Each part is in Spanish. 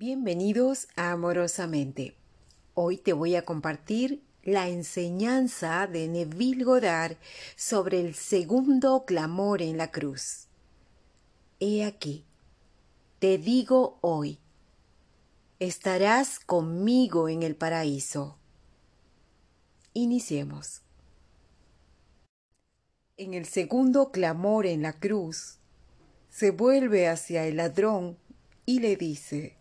Bienvenidos Amorosamente. Hoy te voy a compartir la enseñanza de Neville Goddard sobre el segundo clamor en la cruz. He aquí, te digo hoy, estarás conmigo en el paraíso. Iniciemos. En el segundo clamor en la cruz, se vuelve hacia el ladrón y le dice,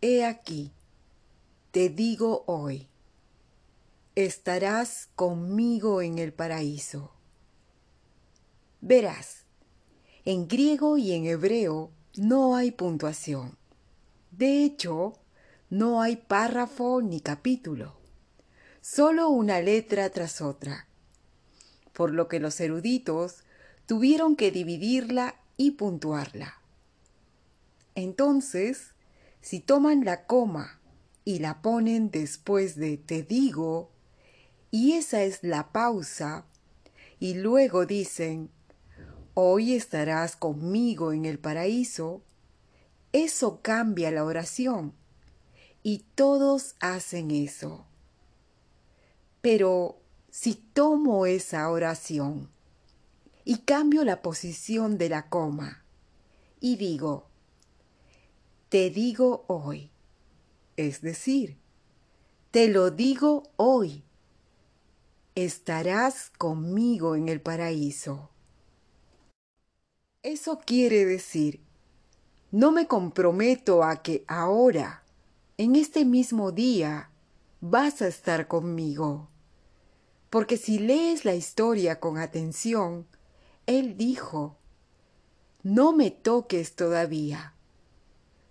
He aquí, te digo hoy, estarás conmigo en el paraíso. Verás, en griego y en hebreo no hay puntuación. De hecho, no hay párrafo ni capítulo, solo una letra tras otra, por lo que los eruditos tuvieron que dividirla y puntuarla. Entonces, si toman la coma y la ponen después de te digo, y esa es la pausa, y luego dicen, hoy estarás conmigo en el paraíso, eso cambia la oración, y todos hacen eso. Pero si tomo esa oración y cambio la posición de la coma y digo, te digo hoy. Es decir, te lo digo hoy. Estarás conmigo en el paraíso. Eso quiere decir, no me comprometo a que ahora, en este mismo día, vas a estar conmigo. Porque si lees la historia con atención, él dijo, no me toques todavía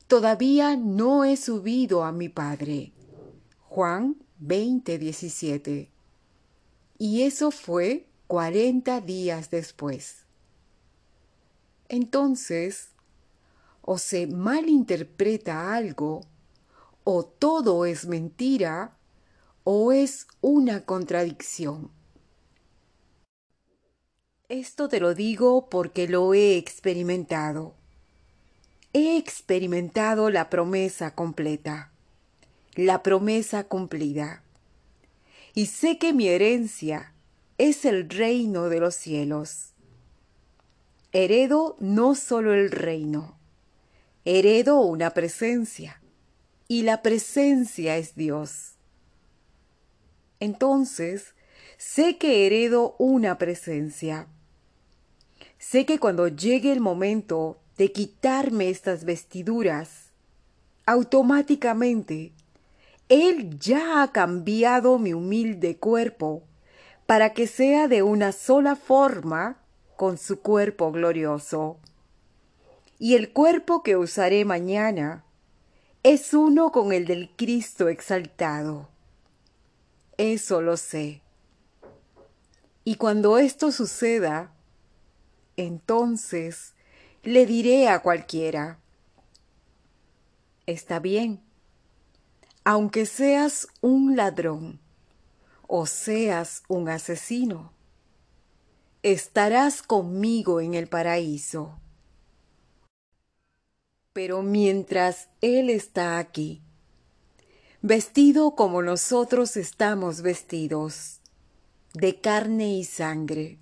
Todavía no he subido a mi Padre. Juan 20, 17. Y eso fue cuarenta días después. Entonces, o se malinterpreta algo, o todo es mentira, o es una contradicción. Esto te lo digo porque lo he experimentado he experimentado la promesa completa, la promesa cumplida. Y sé que mi herencia es el reino de los cielos. Heredo no solo el reino, heredo una presencia, y la presencia es Dios. Entonces, sé que heredo una presencia. Sé que cuando llegue el momento de quitarme estas vestiduras, automáticamente Él ya ha cambiado mi humilde cuerpo para que sea de una sola forma con su cuerpo glorioso. Y el cuerpo que usaré mañana es uno con el del Cristo exaltado. Eso lo sé. Y cuando esto suceda, entonces le diré a cualquiera, está bien, aunque seas un ladrón o seas un asesino, estarás conmigo en el paraíso. Pero mientras Él está aquí, vestido como nosotros estamos vestidos, de carne y sangre,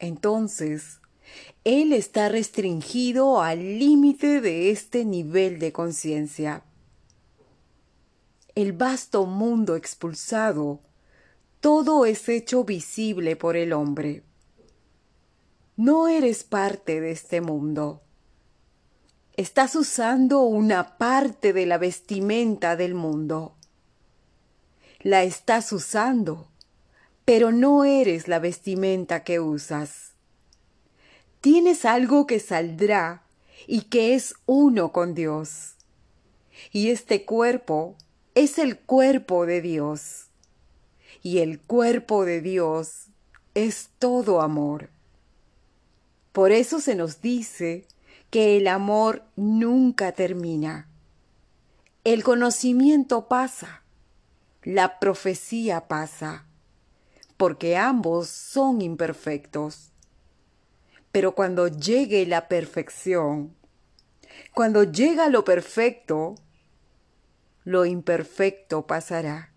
entonces él está restringido al límite de este nivel de conciencia. El vasto mundo expulsado, todo es hecho visible por el hombre. No eres parte de este mundo. Estás usando una parte de la vestimenta del mundo. La estás usando, pero no eres la vestimenta que usas tienes algo que saldrá y que es uno con Dios. Y este cuerpo es el cuerpo de Dios. Y el cuerpo de Dios es todo amor. Por eso se nos dice que el amor nunca termina. El conocimiento pasa, la profecía pasa, porque ambos son imperfectos. Pero cuando llegue la perfección, Cuando llega lo perfecto, lo imperfecto pasará.